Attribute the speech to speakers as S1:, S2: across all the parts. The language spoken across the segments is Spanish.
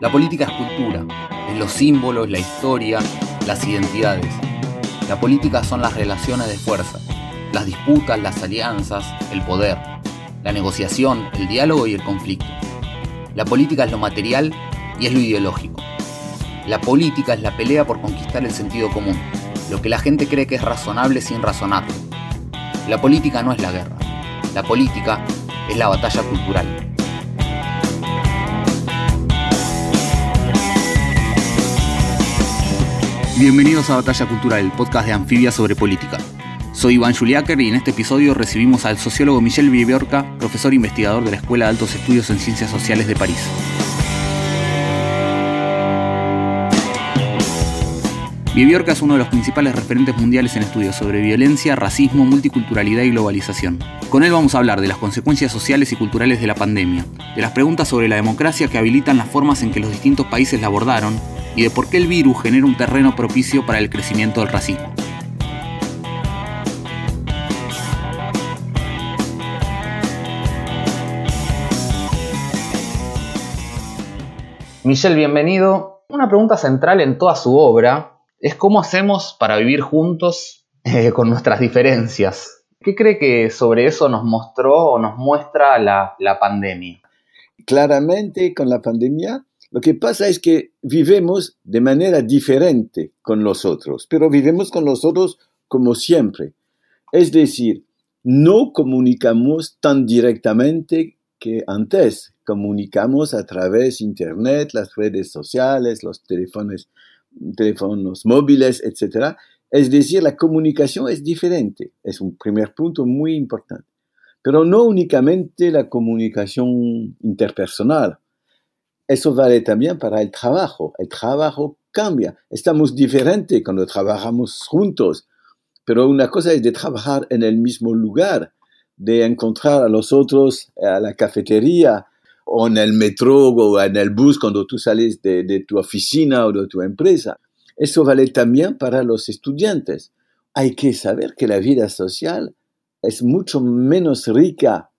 S1: La política es cultura, es los símbolos, la historia, las identidades. La política son las relaciones de fuerza, las disputas, las alianzas, el poder, la negociación, el diálogo y el conflicto. La política es lo material y es lo ideológico. La política es la pelea por conquistar el sentido común, lo que la gente cree que es razonable sin razonarlo. La política no es la guerra, la política es la batalla cultural. Bienvenidos a Batalla Cultural, el podcast de Anfibia sobre política. Soy Iván Juliáquer y en este episodio recibimos al sociólogo Michel Viviorca, profesor investigador de la Escuela de Altos Estudios en Ciencias Sociales de París. Viviorca es uno de los principales referentes mundiales en estudios sobre violencia, racismo, multiculturalidad y globalización. Con él vamos a hablar de las consecuencias sociales y culturales de la pandemia, de las preguntas sobre la democracia que habilitan las formas en que los distintos países la abordaron y de por qué el virus genera un terreno propicio para el crecimiento del racismo. Michelle, bienvenido. Una pregunta central en toda su obra es cómo hacemos para vivir juntos eh, con nuestras diferencias. ¿Qué cree que sobre eso nos mostró o nos muestra la, la pandemia?
S2: Claramente con la pandemia lo que pasa es que vivimos de manera diferente con los otros, pero vivimos con los otros como siempre. Es decir, no comunicamos tan directamente que antes. Comunicamos a través de Internet, las redes sociales, los teléfonos teléfonos móviles, etc. Es decir, la comunicación es diferente. Es un primer punto muy importante. Pero no únicamente la comunicación interpersonal. Eso vale también para el trabajo. El trabajo cambia. Estamos diferentes cuando trabajamos juntos. Pero una cosa es de trabajar en el mismo lugar, de encontrar a los otros a la cafetería, o en el metro o en el bus cuando tú sales de, de, tu oficina o de tu empresa. Eso vale también para los estudiantes. Hay que saber que la vida social es mucho menos rica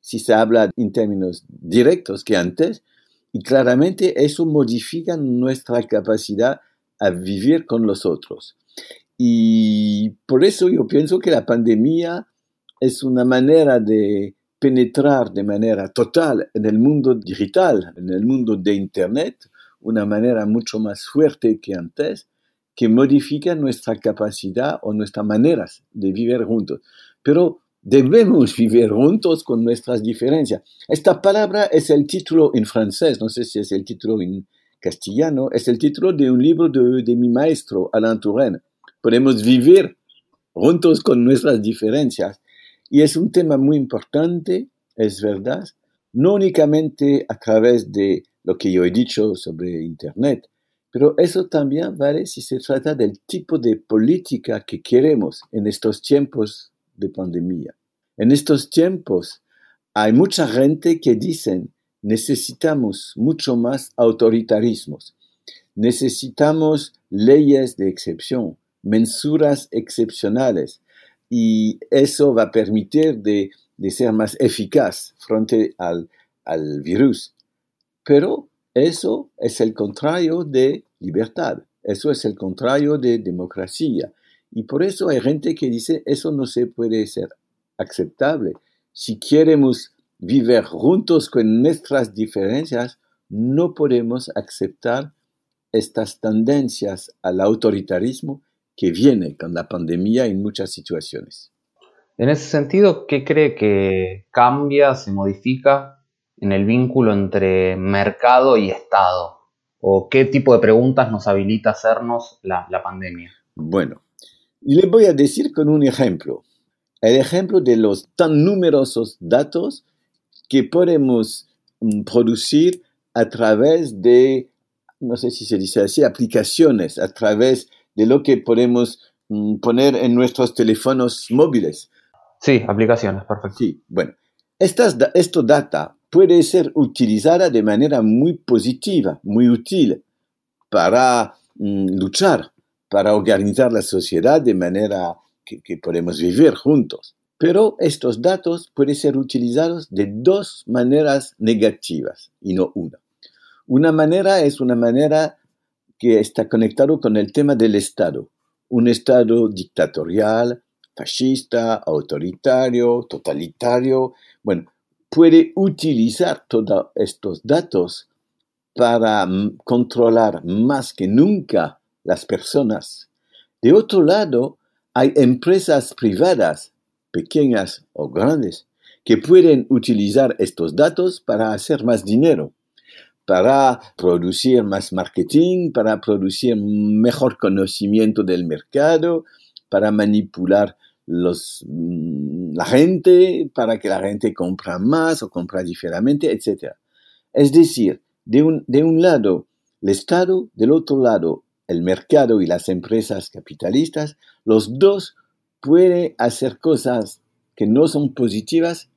S2: si se habla en términos directos que antes y claramente eso modifica nuestra capacidad a vivir con los otros. Y por eso yo pienso que la pandemia es una manera de penetrar de manera total en el mundo digital, en el mundo de Internet, una manera mucho más fuerte que antes, que modifica nuestra capacidad o nuestras maneras de vivir juntos. Pero debemos vivir juntos con nuestras diferencias. Esta palabra es el título en francés, no sé si es el título en castellano, es el título de un libro de, de mi maestro, Alain Touraine. Podemos vivir juntos con nuestras diferencias y es un tema muy importante, es verdad, no únicamente a través de lo que yo he dicho sobre Internet, pero eso también vale si se trata del tipo de política que queremos en estos tiempos de pandemia. En estos tiempos hay mucha gente que dicen necesitamos mucho más autoritarismos, necesitamos leyes de excepción, mensuras excepcionales, y eso va a permitir de, ser más eficaz frente al, al virus. Pero eso es el contrario de libertad, eso es el contrario de democracia. Y por eso hay gente que dice, eso no se puede ser aceptable. Si queremos vivir juntos con nuestras diferencias, no podemos aceptar estas tendencias al autoritarismo que viene con la pandemia en muchas situaciones.
S1: En ese sentido, ¿qué cree que cambia, se modifica en el vínculo entre mercado y Estado? ¿O qué tipo de preguntas nos habilita hacernos la, la pandemia?
S2: Bueno, y le voy a decir con un ejemplo. El ejemplo de los tan numerosos datos que podemos mm, producir a través de, no sé si se dice así, aplicaciones, a través de lo que podemos mm, poner en nuestros teléfonos móviles.
S1: Sí, aplicaciones, perfecto.
S2: Sí, bueno, estas, esta data puede ser utilizada de manera muy positiva, muy útil para mm, luchar, para organizar la sociedad de manera que podemos vivir juntos. Pero estos datos pueden ser utilizados de dos maneras negativas y no una. Una manera es una manera que está conectado con el tema del Estado. Un Estado dictatorial, fascista, autoritario, totalitario. Bueno, puede utilizar todos estos datos para mm, controlar más que nunca las personas. De otro lado, hay empresas privadas, pequeñas o grandes, que pueden utilizar estos datos para hacer más dinero, para producir más marketing, para producir mejor conocimiento del mercado, para manipular los, mm, la gente, para que la gente compra más o compra diferente, etc. Es decir, de un, de un lado el Estado, del otro lado el mercado y las empresas capitalistas, los dos pueden hacer cosas que no son positivas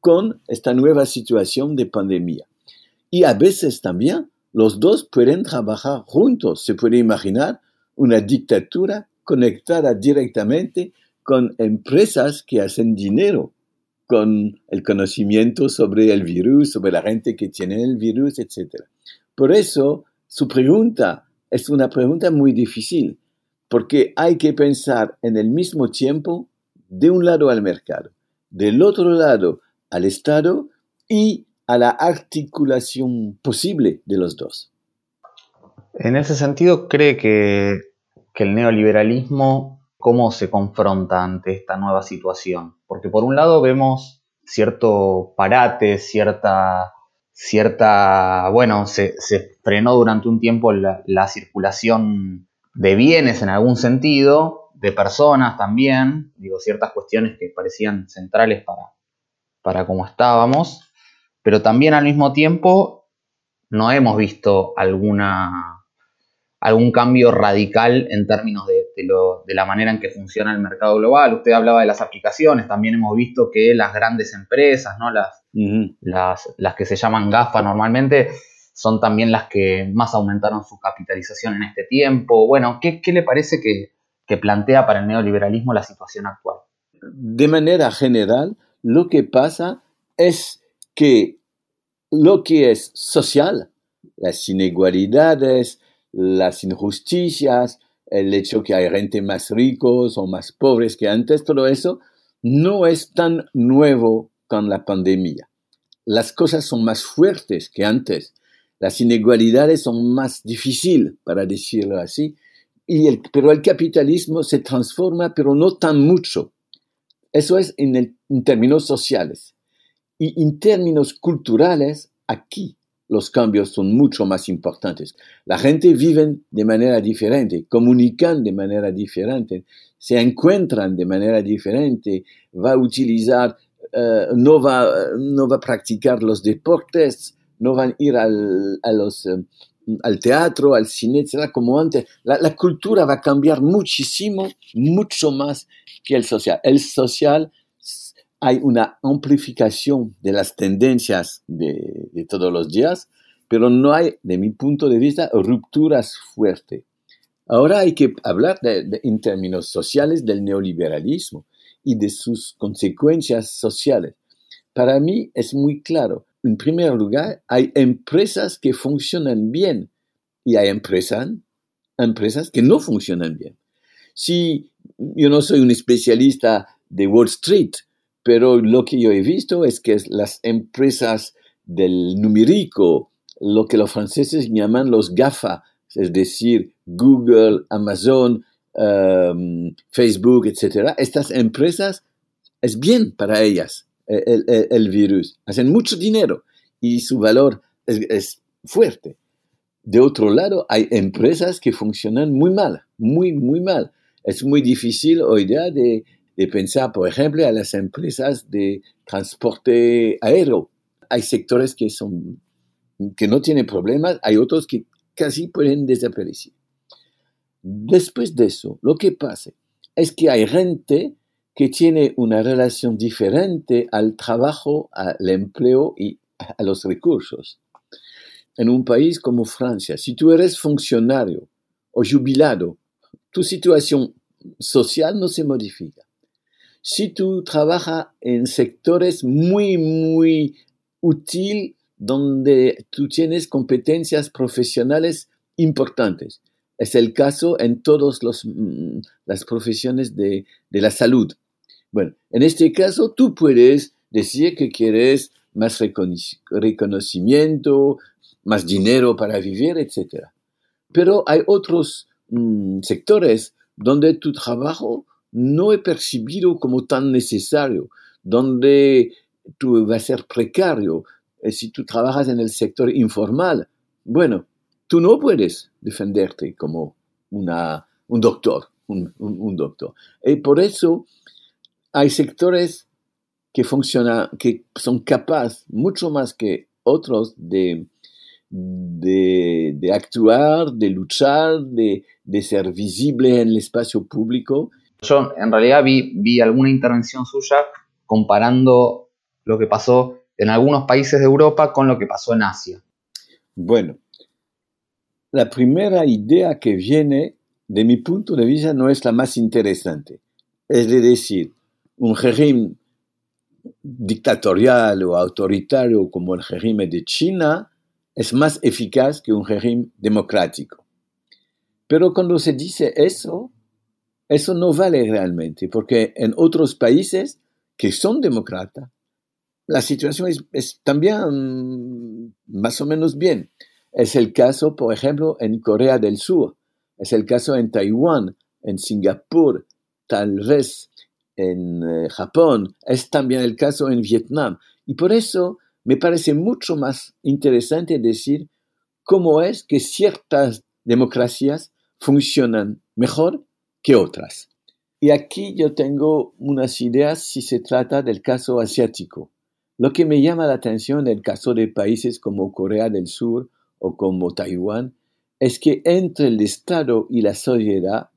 S2: con esta nueva situación de pandemia. Y a veces también los dos pueden trabajar juntos. Se puede imaginar una dictadura conectada directamente con empresas que hacen dinero con el conocimiento sobre el virus, sobre la gente que tiene el virus, etc. Por eso, su pregunta es una pregunta muy difícil, porque hay que pensar en el mismo tiempo de un lado al mercado, del otro lado al Estado y a la articulación posible de los dos.
S1: En ese sentido, ¿cree que, que el neoliberalismo cómo se confronta ante esta nueva situación. Porque por un lado vemos cierto parate, cierta, cierta, bueno, se, frenó durante un tiempo la, circulación de bienes en algún sentido, de personas también, digo, ciertas cuestiones que parecían centrales para, para cómo estábamos, pero también al mismo tiempo no hemos visto alguna, algún cambio radical en términos de de, la manera en que funciona el mercado global. Usted hablaba de las aplicaciones, también hemos visto que las grandes empresas, ¿no? las, las, las que se llaman GAFA normalmente, son también las que más aumentaron su capitalización en este tiempo. Bueno, ¿qué, qué le parece que, que plantea para el neoliberalismo la situación actual?
S2: De manera general, lo que pasa es que lo que es social, las inigualidades, las injusticias, el hecho que hay gente más ricos o más pobres que antes, todo eso no es tan nuevo con la pandemia. Las cosas son más fuertes que antes. Las inigualidades son más difíciles, para decirlo así. Y pero el capitalismo se transforma, pero no tan mucho. Eso es en términos sociales. Y en términos culturales, aquí los cambios son mucho más importantes. La gente vive de manera diferente, comunican de manera diferente, se encuentran de manera diferente, va a utilizar, eh, no, va, no va a practicar los deportes, no van a ir al, eh, al teatro, al cine, etc. como antes. La cultura va a cambiar muchísimo, mucho más que el social. El social hay una amplificación de las tendencias de, todos los días, pero no hay, de mi punto de vista, rupturas fuertes. Ahora hay que hablar en términos sociales del neoliberalismo y de sus consecuencias sociales. Para mí es muy claro. En primer lugar, hay empresas que funcionan bien y hay empresas, empresas que no funcionan bien. Si yo no soy un especialista de Wall Street, pero lo que yo he visto es que las empresas del numérico, lo que los franceses llaman los GAFA, es decir, Google, Amazon, um, Facebook, etc., estas empresas es bien para ellas el, virus. Hacen mucho dinero y su valor es, es, fuerte. De otro lado, hay empresas que funcionan muy mal, muy, muy mal. Es muy difícil hoy día de, de pensar, por ejemplo, a las empresas de transporte aéreo. Hay sectores que, son, que no tienen problemas, hay otros que casi pueden desaparecer. Después de eso, lo que pasa es que hay gente que tiene una relación diferente al trabajo, al empleo y a los recursos. En un país como Francia, si tú eres funcionario o jubilado, tu situación social no se modifica. Si tú trabajas en sectores muy, muy útil donde tú tienes competencias profesionales importantes. Es el caso en todas mm, las profesiones de, de, la salud. Bueno, en este caso tú puedes decir que quieres más reconocimiento, más dinero para vivir, etc. Pero hay otros mm, sectores donde tu trabajo no es percibido como tan necesario, donde tú vas a ser precario. Eh, si tú trabajas en el sector informal, bueno, tú no puedes defenderte como una, un doctor, un, doctor. Y por eso hay sectores que funcionan, que son capaces mucho más que otros de, de, de actuar, de luchar, de, de, ser visible en el espacio público.
S1: Yo en realidad vi, vi alguna intervención suya comparando lo que pasó en algunos países de Europa con lo que pasó en Asia.
S2: Bueno, la primera idea que viene, de mi punto de vista, no es la más interesante. Es decir, un régimen dictatorial o autoritario como el régimen de China es más eficaz que un régimen democrático. Pero cuando se dice eso, eso no vale realmente, porque en otros países que son demócratas, la situación es, también más o menos bien. Es el caso, por ejemplo, en Corea del Sur, es el caso en Taiwán, en Singapur, tal vez en eh, Japón, es también el caso en Vietnam. Y por eso me parece mucho más interesante decir cómo es que ciertas democracias funcionan mejor que otras. Y aquí yo tengo unas ideas si se trata del caso asiático. Lo que me llama la atención en el caso de países como Corea del Sur o como Taiwán es que entre el Estado y la sociedad,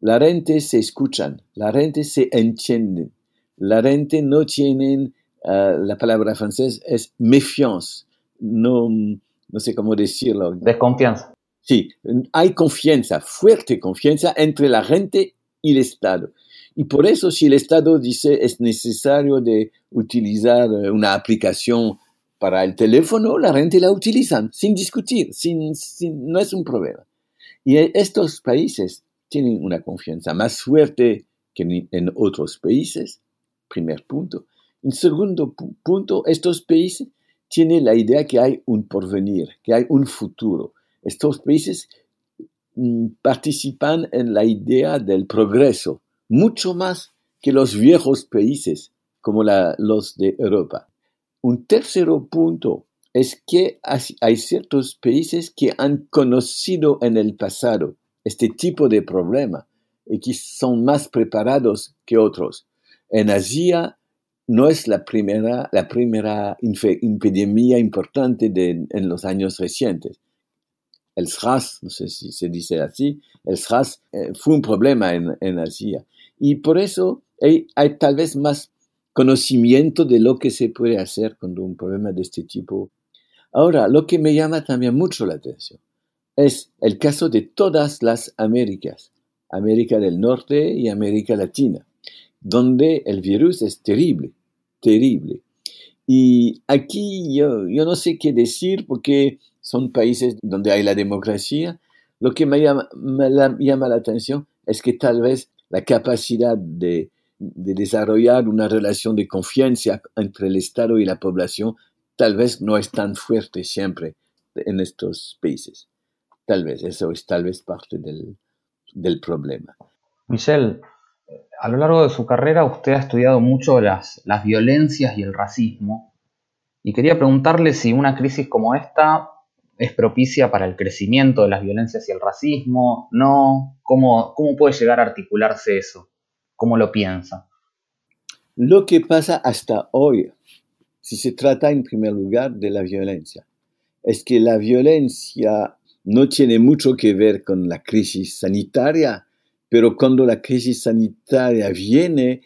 S2: la gente se escuchan, la gente se entiende, la gente no tiene, ah, la palabra francesa es méfiance, no, no sé cómo decirlo.
S1: Desconfianza.
S2: Sí, hay confianza, fuerte confianza entre la gente y el Estado. Y por eso si el Estado dice es necesario de utilizar eh, una aplicación para el teléfono, la gente la utiliza sin discutir, sin, no es un problema. Y estos países tienen una confianza más fuerte que en otros países, primer punto. En segundo punto, estos países tienen la idea que hay un porvenir, que hay un futuro. Estos países mm, participan en la idea del progreso, mucho más que los viejos países como los de Europa. Un tercer punto es que hay ciertos países que han conocido en el pasado este tipo de problema y que son más preparados que otros. En Asia no es la primera, la primera epidemia importante en los años recientes. El SRAS, no sé si se dice así, el SRAS eh, fue un problema en, Asia. Y por eso hay, tal vez más conocimiento de lo que se puede hacer con un problema de este tipo. Ahora, lo que me llama también mucho la atención es el caso de todas las Américas, América del Norte y América Latina, donde el virus es terrible, terrible. Y aquí yo, yo no sé qué decir porque son países donde hay la democracia. Lo que me llama, la atención es que tal vez la capacidad de, desarrollar una relación de confianza entre el Estado y la población tal vez no es tan fuerte siempre en estos países. Tal vez, eso es tal vez parte del, del problema.
S1: Michelle, a lo largo de su carrera usted ha estudiado mucho las, violencias y el racismo y quería preguntarle si una crisis como esta es propicia para el crecimiento de las violencias y el racismo, no, ¿cómo, cómo puede llegar a articularse eso? ¿Cómo lo piensa?
S2: Lo que pasa hasta hoy, si se trata en primer lugar de la violencia, es que la violencia no tiene mucho que ver con la crisis sanitaria, pero cuando la crisis sanitaria viene,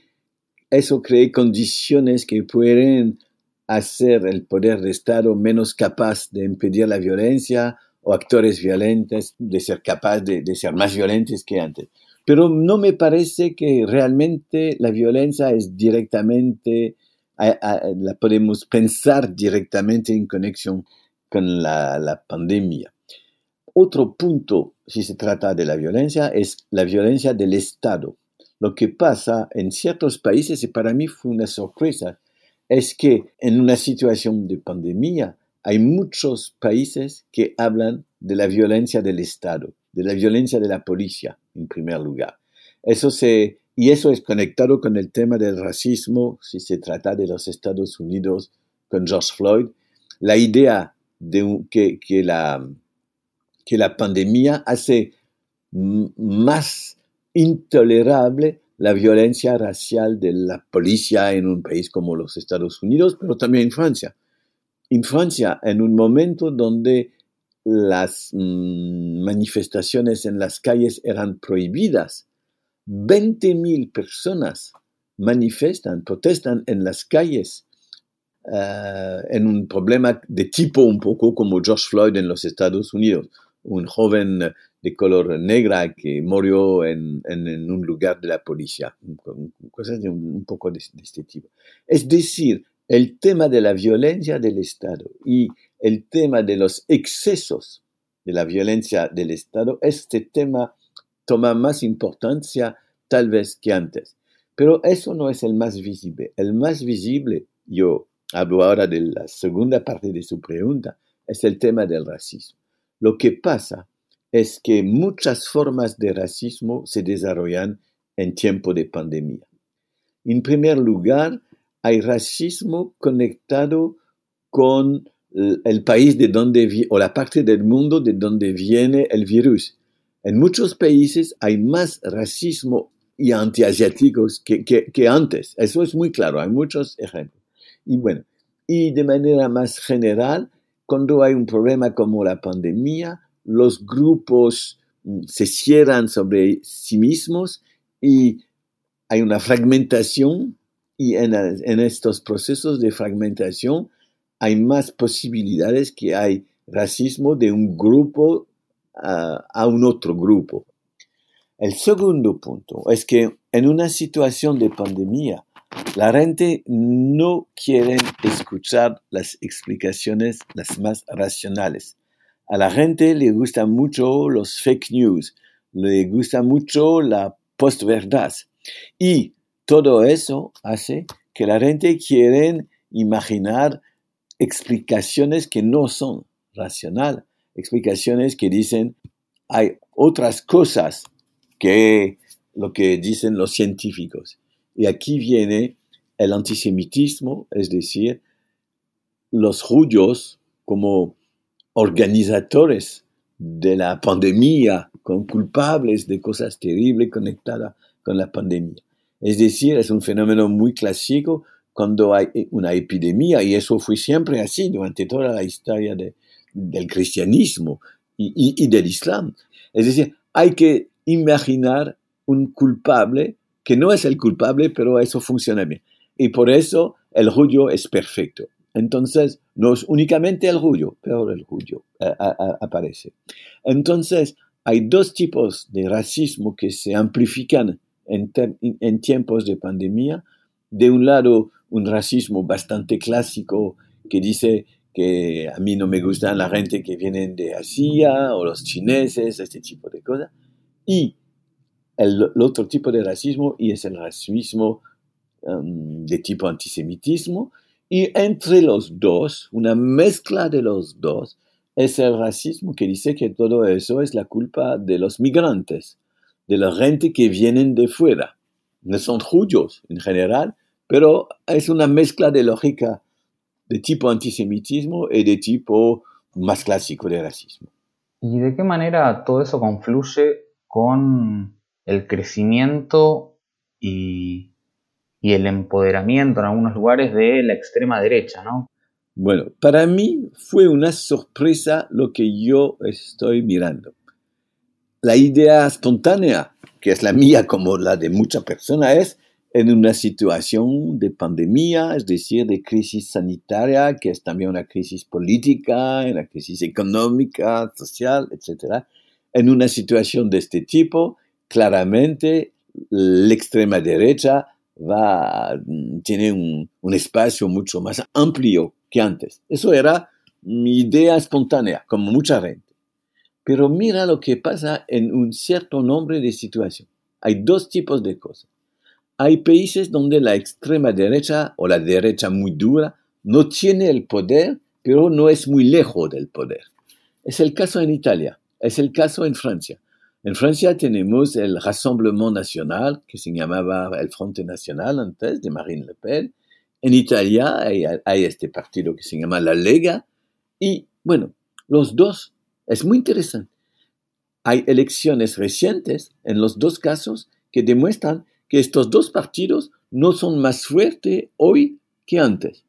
S2: eso crea condiciones que pueden hacer el poder de Estado menos capaz de impedir la violencia o actores violentos de ser capaz de, ser más violentos que antes. pero no me parece que realmente la violencia es directamente, la podemos pensar directamente en conexión con la, la pandemia. Otro punto, si se trata de la violencia, es la violencia del Estado. Lo que pasa en ciertos países, y para mí fue una sorpresa, es que en una situación de pandemia hay muchos países que hablan de la violencia del Estado, de la violencia de la policía, en primer lugar. Eso se, y eso es conectado con el tema del racismo, si se trata de los Estados Unidos con George Floyd. La idea de que, que, la, que la pandemia hace más intolerable la violencia racial de la policía en un país como los Estados Unidos, pero también en Francia. En Francia, en un momento donde las manifestaciones en las calles eran prohibidas, 20.000 personas manifestan, protestan en las calles eh, en un problema de tipo un poco como George Floyd en los Estados Unidos, un joven de color negra que murió en, un lugar de la policía, cosas un, poco de, este tipo. Es decir, el tema de la violencia del Estado y el tema de los excesos de la violencia del Estado, este tema toma más importancia tal vez que antes. Pero eso no es el más visible. El más visible, yo hablo ahora de la segunda parte de su pregunta, es el tema del racismo. Lo que pasa es que muchas formas de racismo se desarrollan en tiempo de pandemia. En primer lugar, hay racismo conectado con el país de donde o la parte del mundo de donde viene el virus. En muchos países hay más racismo y antiasiáticos que, que, antes. Eso es muy claro, hay muchos ejemplos. Y bueno, y de manera más general, cuando hay un problema como la pandemia, los grupos mm, se cierran sobre sí mismos y hay una fragmentación y en, estos procesos de fragmentación hay más posibilidades que hay racismo de un grupo a, un otro grupo. El segundo punto es que en una situación de pandemia, la gente no quiere escuchar las explicaciones las más racionales a la gente le gustan mucho los fake news, le gusta mucho la postverdad. Y todo eso hace que la gente quiera imaginar explicaciones que no son racionales, explicaciones que dicen hay otras cosas que lo que dicen los científicos. Y aquí viene el antisemitismo, es decir, los judíos como organizadores de la pandemia, con culpables de cosas terribles conectadas con la pandemia. Es decir, es un fenómeno muy clásico cuando hay una epidemia, y eso fue siempre así durante toda la historia del cristianismo y, del islam. Es decir, hay que imaginar un culpable que no es el culpable, pero eso funciona bien. Y por eso el judío es perfecto. Entonces, no es únicamente el judío, pero el eh, aparece. Entonces, hay dos tipos de racismo que se amplifican en, en, tiempos de pandemia. De un lado, un racismo bastante clásico que dice que a mí no me gustan la gente que vienen de Asia o los chineses, este tipo de cosas. Y el, otro tipo de racismo y es el racismo um, de tipo antisemitismo, y entre los dos, una mezcla de los dos, es el racismo que dice que todo eso es la culpa de los migrantes, de la gente que vienen de fuera. No son judíos en general, pero es una mezcla de lógica de tipo antisemitismo y de tipo más clásico de racismo.
S1: ¿Y de qué manera todo eso confluye con el crecimiento y el empoderamiento en algunos lugares de la extrema derecha, ¿no?
S2: Bueno, para mí fue una sorpresa lo que yo estoy mirando. La idea espontánea, que es la mía como la de muchas personas, es en una situación de pandemia, es decir, de crisis sanitaria, que es también una crisis política, una crisis económica, social, etc. En una situación de este tipo, claramente la extrema derecha va, tiene un, espacio mucho más amplio que antes. Eso era mi idea espontánea, como mucha gente. Pero mira lo que pasa en un cierto nombre de situaciones. Hay dos tipos de cosas. Hay países donde la extrema derecha o la derecha muy dura no tiene el poder, pero no es muy lejos del poder. Es el caso en Italia, es el caso en Francia. En Francia tenemos el Rassemblement National, que se llamaba el Frente Nacional antes, de Marine Le Pen. En Italia hay, hay este partido que se llama la Lega. Y bueno, los dos, es muy interesante. Hay elecciones recientes en los dos casos que demuestran que estos dos partidos no son más fuertes hoy que antes.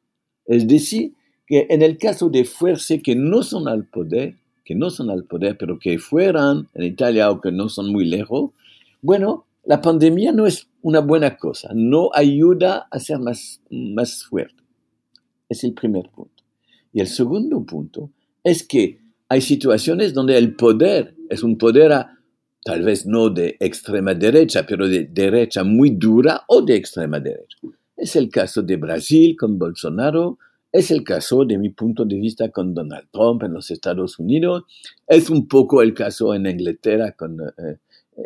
S2: Es decir, que en el caso de fuerzas que no son al poder, que no son al poder, pero que fueran en Italia o que no son muy lejos, bueno, la pandemia no es una buena cosa, no ayuda a ser más, más fuerte. Es el primer punto. Y el segundo punto es que hay situaciones donde el poder es un poder tal vez no de extrema derecha, pero de derecha muy dura o de extrema derecha. Es el caso de Brasil con Bolsonaro, es el caso, de mi punto de vista, con Donald Trump en los Estados Unidos. Es un poco el caso en Inglaterra, con, eh,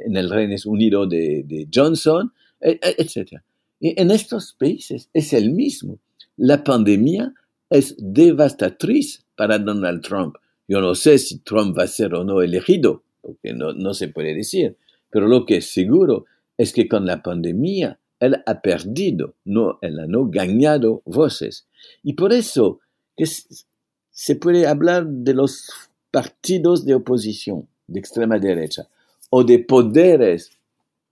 S2: en el Reino Unido de, Johnson, e, e, etc. En estos países es el mismo. La pandemia es devastatriz para Donald Trump. Yo no sé si Trump va a ser o no elegido, porque no, no se puede decir, pero lo que es seguro es que con la pandemia él ha perdido, no, él ha no ganado voces. Y por eso que se puede hablar de los partidos de oposición de extrema derecha o de poderes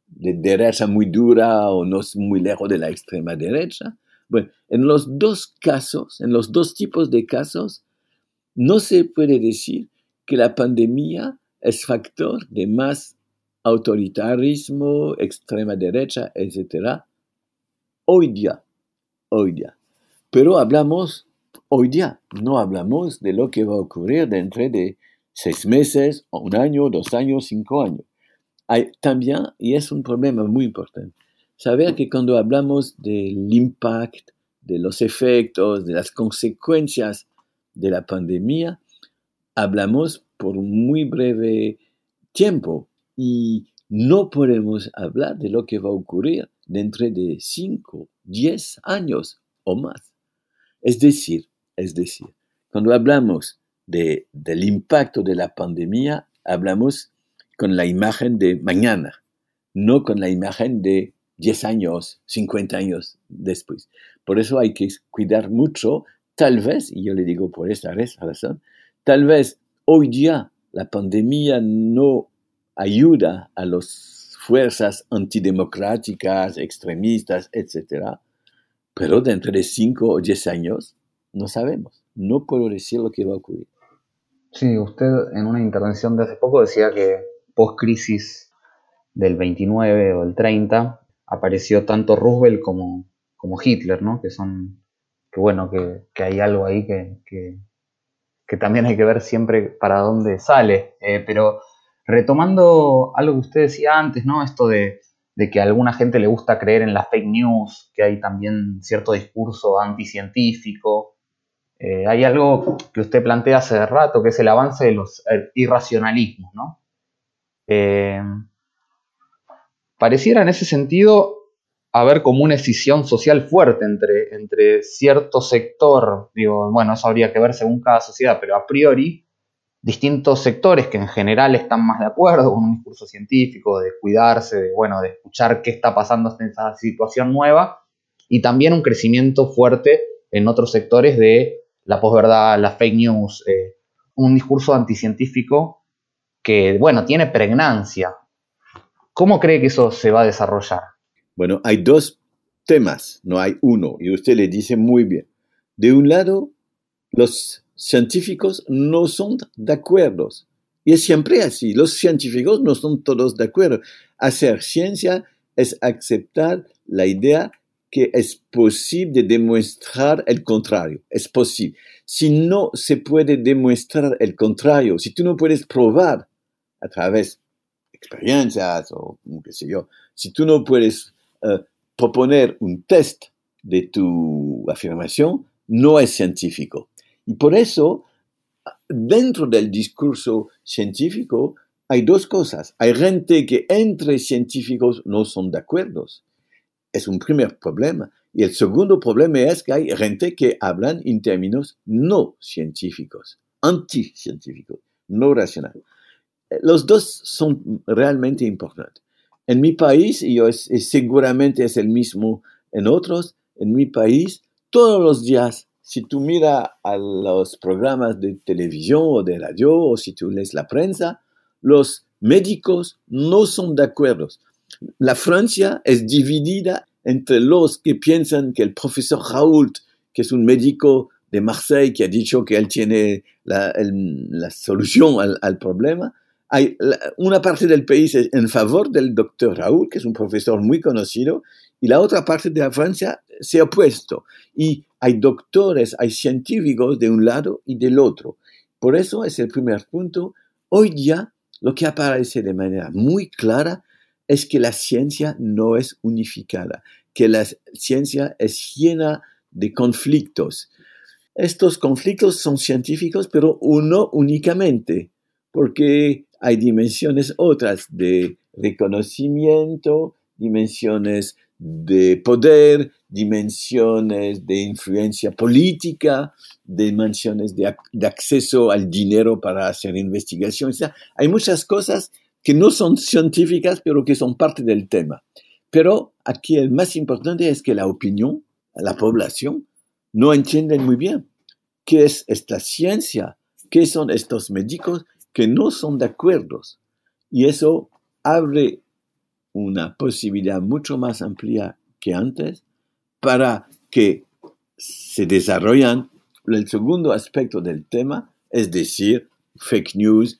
S2: de derecha muy dura o no muy lejos de la extrema derecha. Bueno, en los dos casos, en los dos tipos de casos, no se puede decir que la pandemia es factor de más autoritarismo, extrema derecha, etc. Hoy día, hoy día. Pero hablamos hoy día, no hablamos de lo que va a ocurrir dentro de seis meses, un año, dos años, cinco años. Hay también, y es un problema muy importante, saber que cuando hablamos del impacto, de los efectos, de las consecuencias de la pandemia, hablamos por un muy breve tiempo y no podemos hablar de lo que va a ocurrir dentro de 5, 10 años o más. Es decir, es decir, cuando hablamos de, del impacto de la pandemia, hablamos con la imagen de mañana, no con la imagen de 10 años, 50 años después. Por eso hay que cuidar mucho, tal vez, y yo le digo por esta razón, tal vez hoy día la pandemia no ayuda a las fuerzas antidemocráticas, extremistas, etc. Pero dentro de 5 o 10 años no sabemos. No puedo decir lo que va a ocurrir.
S1: Sí, usted en una intervención de hace poco decía que post-crisis del 29 o el 30 apareció tanto Roosevelt como, como Hitler, ¿no? Que son, que bueno, que, hay algo ahí que, que, también hay que ver siempre para dónde sale. Eh, pero retomando algo que usted decía antes, ¿no? Esto de, que a alguna gente le gusta creer en las fake news, que hay también cierto discurso anticientífico. Eh, hay algo que usted plantea hace rato, que es el avance de los eh, irracionalismos, ¿no? pareciera en ese sentido haber como una escisión social fuerte entre, entre cierto sector, digo, bueno, eso habría que ver según cada sociedad, pero a priori, distintos sectores que en general están más de acuerdo con un discurso científico, de cuidarse, de, bueno, de escuchar qué está pasando en esta situación nueva, y también un crecimiento fuerte en otros sectores de la posverdad, la fake news, eh, un discurso anticientífico que, bueno, tiene pregnancia, ¿Cómo cree que eso se va a desarrollar?
S2: Bueno, hay dos temas, no hay uno, y usted le dice muy bien. De un lado, los científicos no son de acuerdo. Y es siempre así, los científicos no son todos de acuerdo. Hacer ciencia es aceptar la idea que es posible demostrar el contrario. Es posible. Si no se puede demostrar el contrario, si tú no puedes probar a través experiencias o qué sé yo. Si tú no puedes eh, proponer un test de tu afirmación, no es científico. Y por eso, dentro del discurso científico, hay dos cosas. Hay gente que entre científicos no son de acuerdo. Es un primer problema. Y el segundo problema es que hay gente que hablan en términos no científicos, anticientíficos, no racionales. Los dos son realmente importantes. En mi país, y seguramente es el mismo en otros, en mi país, todos los días, si tú miras a los programas de televisión o de radio, o si tú lees la prensa, los médicos no son de acuerdo. La Francia es dividida entre los que piensan que el profesor Raoult, que es un médico de Marseille que ha dicho que él tiene la, solución al, problema, hay una parte del país en favor del doctor Raoult, que es un profesor muy conocido, y la otra parte de la Francia se ha opuesto. Y hay doctores, hay científicos de un lado y del otro. Por eso es el primer punto. Hoy día lo que aparece de manera muy clara es que la ciencia no es unificada, que la ciencia es llena de conflictos. Estos conflictos son científicos, pero no únicamente, porque hay dimensiones otras de reconocimiento, dimensiones de poder, dimensiones de influencia política, dimensiones de, acceso al dinero para hacer investigación. O sea, hay muchas cosas que no son científicas, pero que son parte del tema. Pero aquí el más importante es que la opinión, la población, no entienden muy bien qué es esta ciencia, qué son estos médicos que no son de acuerdo. Y eso abre una posibilidad mucho más amplia que antes para que se desarrollen el segundo aspecto del tema, es decir, fake news,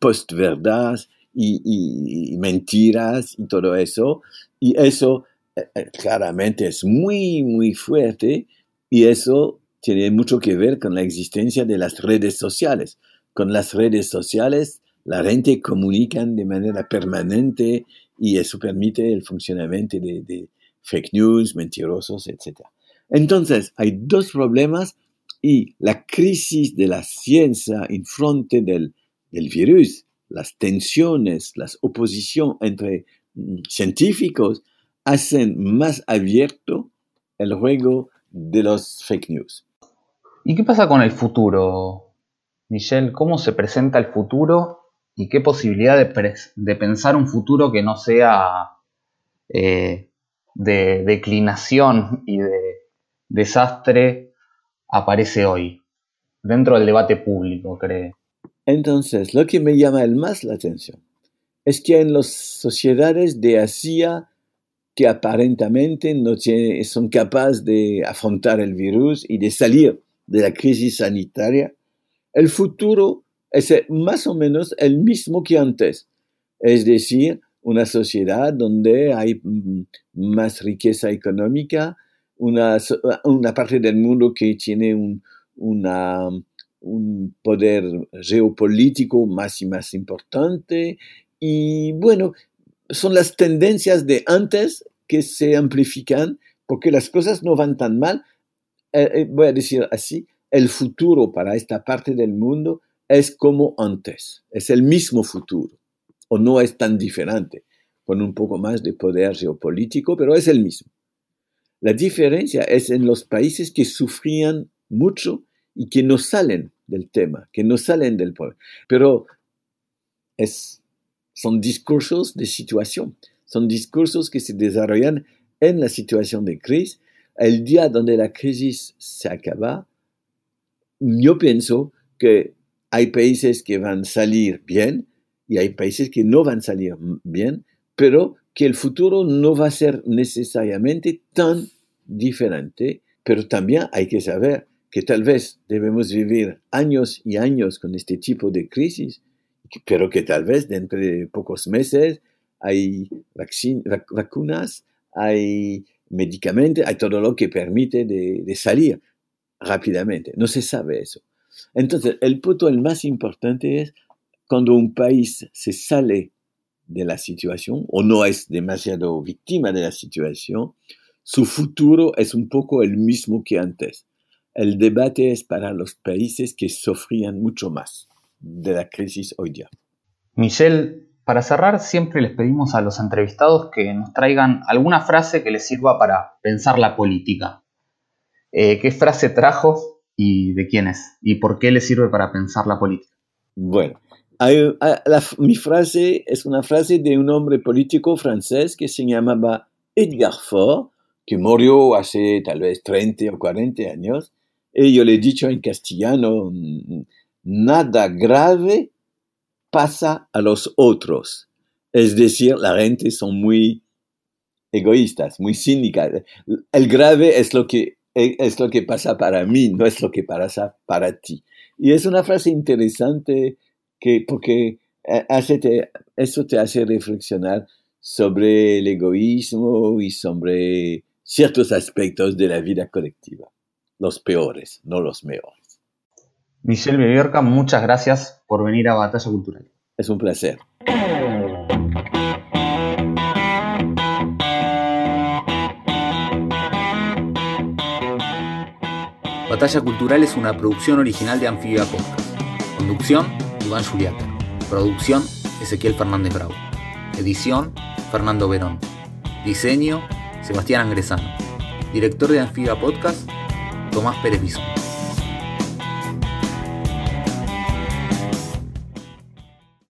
S2: post-verdad y, mentiras y todo eso. Y eso eh, eh, claramente es muy, muy fuerte y eso tiene mucho que ver con la existencia de las redes sociales. Con las redes sociales, la gente comunica de manera permanente y eso permite el funcionamiento de, fake news, mentirosos, etc. Entonces, hay dos problemas y la crisis de la ciencia en frente del, virus, las tensiones, las oposiciones entre mm, científicos hacen más abierto el juego de los fake news.
S3: ¿Y qué pasa con el futuro, Michelle? ¿Cómo se presenta el futuro y qué posibilidad de, pensar un futuro que no sea eh, de declinación y de desastre aparece hoy, dentro del debate público, cree.
S2: Entonces, lo que me llama el más la atención es que en las sociedades de Asia que aparentemente no son capaces de afrontar el virus y de salir de la crisis sanitaria, el futuro es más o menos el mismo que antes. Es decir, una sociedad donde hay mm, más riqueza económica, una, una parte del mundo que tiene un, un poder geopolítico más y más importante. Y bueno, son las tendencias de antes que se amplifican porque las cosas no van tan mal. Eh, eh, voy a decir así, el futuro para esta parte del mundo es como antes, es el mismo futuro, o no es tan diferente, con un poco más de poder geopolítico, pero es el mismo. La diferencia es en los países que sufrían mucho y que no salen del tema, que no salen del poder. Pero es, son discursos de situación, son discursos que se desarrollan en la situación de crisis. El día donde la crisis se acaba, yo pienso que hay países que van a salir bien y hay países que no van a salir bien, pero que el futuro no va a ser necesariamente tan diferente, pero también hay que saber que tal vez debemos vivir años y años con este tipo de crisis, pero que tal vez dentro de pocos meses hay vacunas, hay medicamentos, hay todo lo que permite de salir rápidamente. No se sabe eso. Entonces, el punto el más importante es cuando un país se sale de la situación o no es demasiado víctima de la situación, su futuro es un poco el mismo que antes. El debate es para los países que sufrían mucho más de la crisis hoy día.
S3: Michelle, para cerrar siempre les pedimos a los entrevistados que nos traigan alguna frase que les sirva para pensar la política. Eh, ¿Qué frase trajo y de quién es? ¿Y por qué le sirve para pensar la política?
S2: Bueno, mi frase es una frase de un hombre político francés que se llamaba Edgar Faure, que murió hace tal vez 30 o 40 años, y yo le he dicho en castellano, nada grave pasa a los otros. Es decir, la gente son muy egoístas, muy cínicas. El grave es lo que, es lo que pasa para mí, no es lo que pasa para ti. Y es una frase interesante que, porque eh, hace eso te hace reflexionar sobre el egoísmo y sobre ciertos aspectos de la vida colectiva, los peores, no los mejores.
S3: Michelle Bebiorca, muchas gracias por venir a Batalla Cultural.
S2: Es un placer.
S1: Batalla Cultural es una producción original de Anfibia Podcast. Conducción, Iván Juliata. Producción, Ezequiel Fernández Bravo. Edición, Fernando Verón. Diseño, Sebastián Angresano. Director de Anfibia Podcast, Tomás Pérez.